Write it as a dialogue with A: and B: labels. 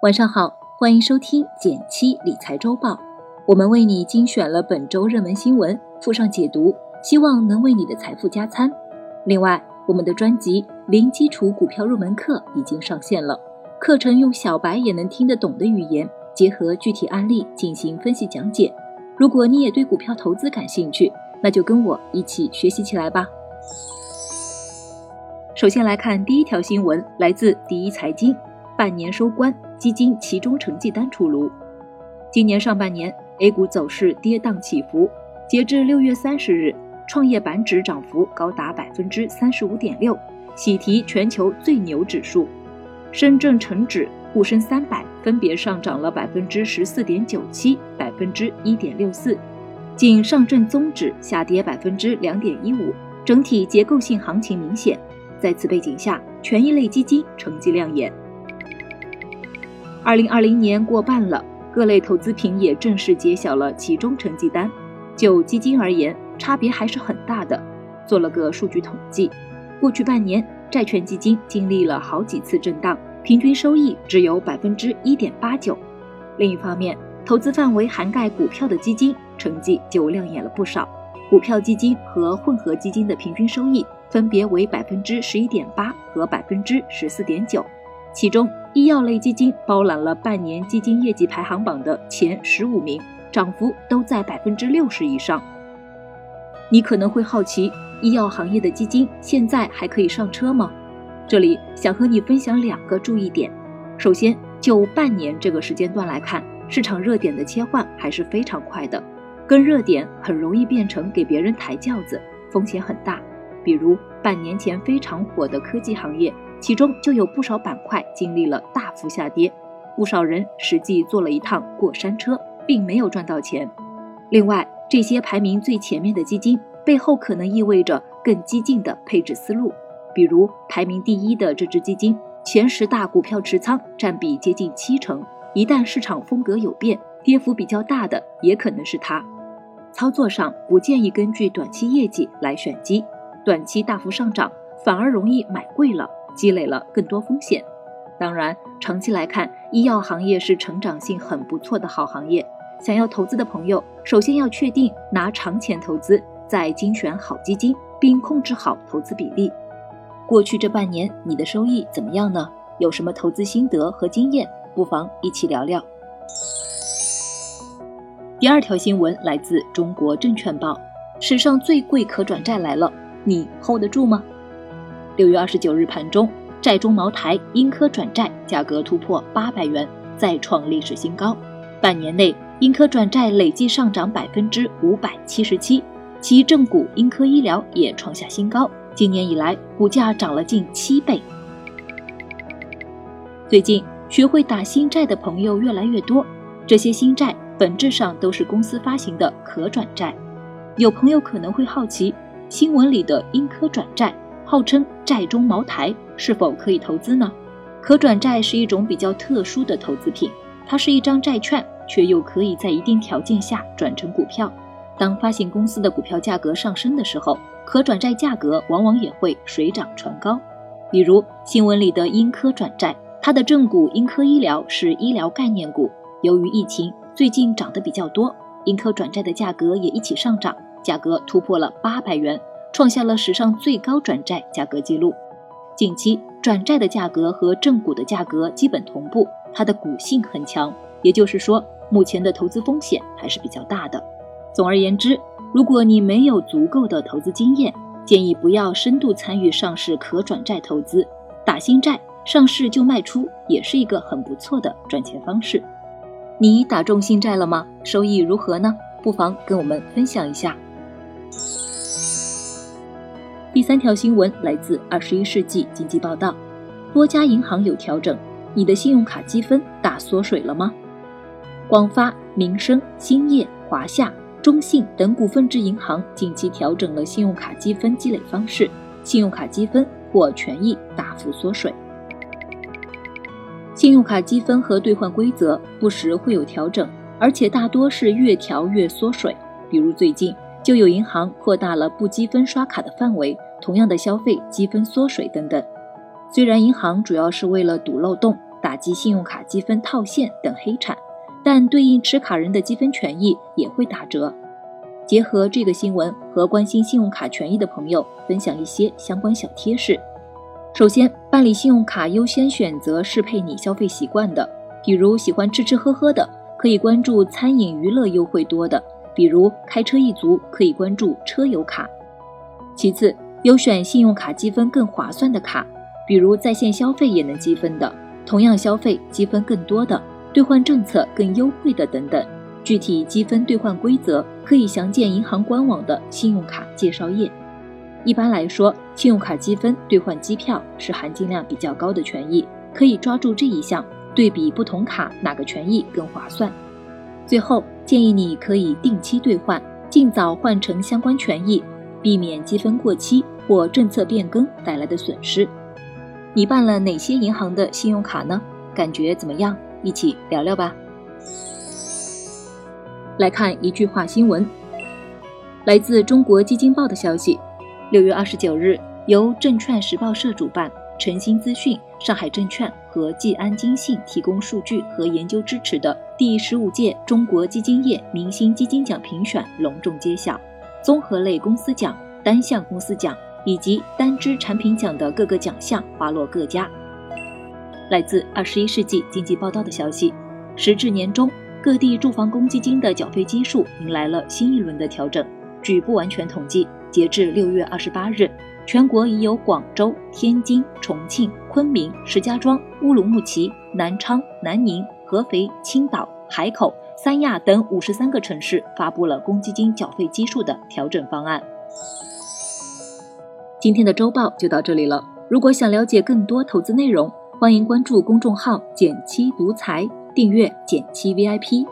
A: 晚上好，欢迎收听减七理财周报。我们为你精选了本周热门新闻，附上解读，希望能为你的财富加餐。另外，我们的专辑《零基础股票入门课》已经上线了，课程用小白也能听得懂的语言，结合具体案例进行分析讲解。如果你也对股票投资感兴趣，那就跟我一起学习起来吧。首先来看第一条新闻，来自第一财经，半年收官。基金其中成绩单出炉，今年上半年 A 股走势跌宕起伏。截至六月三十日，创业板指涨幅高达百分之三十五点六，喜提全球最牛指数。深圳成指、沪深三百分别上涨了百分之十四点九七、百分之一点六四，仅上证综指下跌百分之两点一五，整体结构性行情明显。在此背景下，权益类基金成绩亮眼。二零二零年过半了，各类投资品也正式揭晓了其中成绩单。就基金而言，差别还是很大的。做了个数据统计，过去半年债券基金经历了好几次震荡，平均收益只有百分之一点八九。另一方面，投资范围涵盖股票的基金成绩就亮眼了不少。股票基金和混合基金的平均收益分别为百分之十一点八和百分之十四点九。其中，医药类基金包揽了半年基金业绩排行榜的前十五名，涨幅都在百分之六十以上。你可能会好奇，医药行业的基金现在还可以上车吗？这里想和你分享两个注意点。首先，就半年这个时间段来看，市场热点的切换还是非常快的，跟热点很容易变成给别人抬轿子，风险很大。比如半年前非常火的科技行业。其中就有不少板块经历了大幅下跌，不少人实际坐了一趟过山车，并没有赚到钱。另外，这些排名最前面的基金背后可能意味着更激进的配置思路，比如排名第一的这只基金，前十大股票持仓占比接近七成，一旦市场风格有变，跌幅比较大的也可能是它。操作上不建议根据短期业绩来选基，短期大幅上涨反而容易买贵了。积累了更多风险，当然，长期来看，医药行业是成长性很不错的好行业。想要投资的朋友，首先要确定拿长钱投资，再精选好基金，并控制好投资比例。过去这半年，你的收益怎么样呢？有什么投资心得和经验？不妨一起聊聊。第二条新闻来自中国证券报：史上最贵可转债来了，你 hold 得住吗？六月二十九日盘中，债中茅台、英科转债价格突破八百元，再创历史新高。半年内，英科转债累计上涨百分之五百七十七，其正股英科医疗也创下新高。今年以来，股价涨了近七倍。最近，学会打新债的朋友越来越多，这些新债本质上都是公司发行的可转债。有朋友可能会好奇，新闻里的英科转债。号称债中茅台，是否可以投资呢？可转债是一种比较特殊的投资品，它是一张债券，却又可以在一定条件下转成股票。当发行公司的股票价格上升的时候，可转债价格往往也会水涨船高。比如新闻里的英科转债，它的正股英科医疗是医疗概念股，由于疫情最近涨得比较多，英科转债的价格也一起上涨，价格突破了八百元。创下了史上最高转债价格记录。近期转债的价格和正股的价格基本同步，它的股性很强，也就是说，目前的投资风险还是比较大的。总而言之，如果你没有足够的投资经验，建议不要深度参与上市可转债投资。打新债上市就卖出，也是一个很不错的赚钱方式。你打中新债了吗？收益如何呢？不妨跟我们分享一下。第三条新闻来自《二十一世纪经济报道》，多家银行有调整，你的信用卡积分大缩水了吗？广发、民生、兴业、华夏、中信等股份制银行近期调整了信用卡积分积累方式，信用卡积分或权益大幅缩水。信用卡积分和兑换规则不时会有调整，而且大多是越调越缩水。比如最近就有银行扩大了不积分刷卡的范围。同样的消费积分缩水等等，虽然银行主要是为了堵漏洞、打击信用卡积分套现等黑产，但对应持卡人的积分权益也会打折。结合这个新闻和关心信用卡权益的朋友，分享一些相关小贴士。首先，办理信用卡优先选择适配你消费习惯的，比如喜欢吃吃喝喝的，可以关注餐饮娱乐优惠多的；比如开车一族，可以关注车友卡。其次，优选信用卡积分更划算的卡，比如在线消费也能积分的，同样消费积分更多的，兑换政策更优惠的等等。具体积分兑换规则可以详见银行官网的信用卡介绍页。一般来说，信用卡积分兑换机票是含金量比较高的权益，可以抓住这一项，对比不同卡哪个权益更划算。最后建议你可以定期兑换，尽早换成相关权益，避免积分过期或政策变更带来的损失。你办了哪些银行的信用卡呢？感觉怎么样？一起聊聊吧。来看一句话新闻，来自中国基金报的消息：六月二十九日，由证券时报社主办、诚心资讯、上海证券和季安金信提供数据和研究支持的第十五届中国基金业明星基金奖评选隆重揭晓，综合类公司奖、单项公司奖以及单支产品奖的各个奖项花落各家。来自二十一世纪经济报道的消息，时至年中。各地住房公积金的缴费基数迎来了新一轮的调整。据不完全统计，截至六月二十八日，全国已有广州、天津、重庆、昆明、石家庄、乌鲁木齐、南昌、南宁、合肥、青岛、海口、三亚等五十三个城市发布了公积金缴费基数的调整方案。今天的周报就到这里了。如果想了解更多投资内容，欢迎关注公众号“减七独裁”。订阅减七 VIP。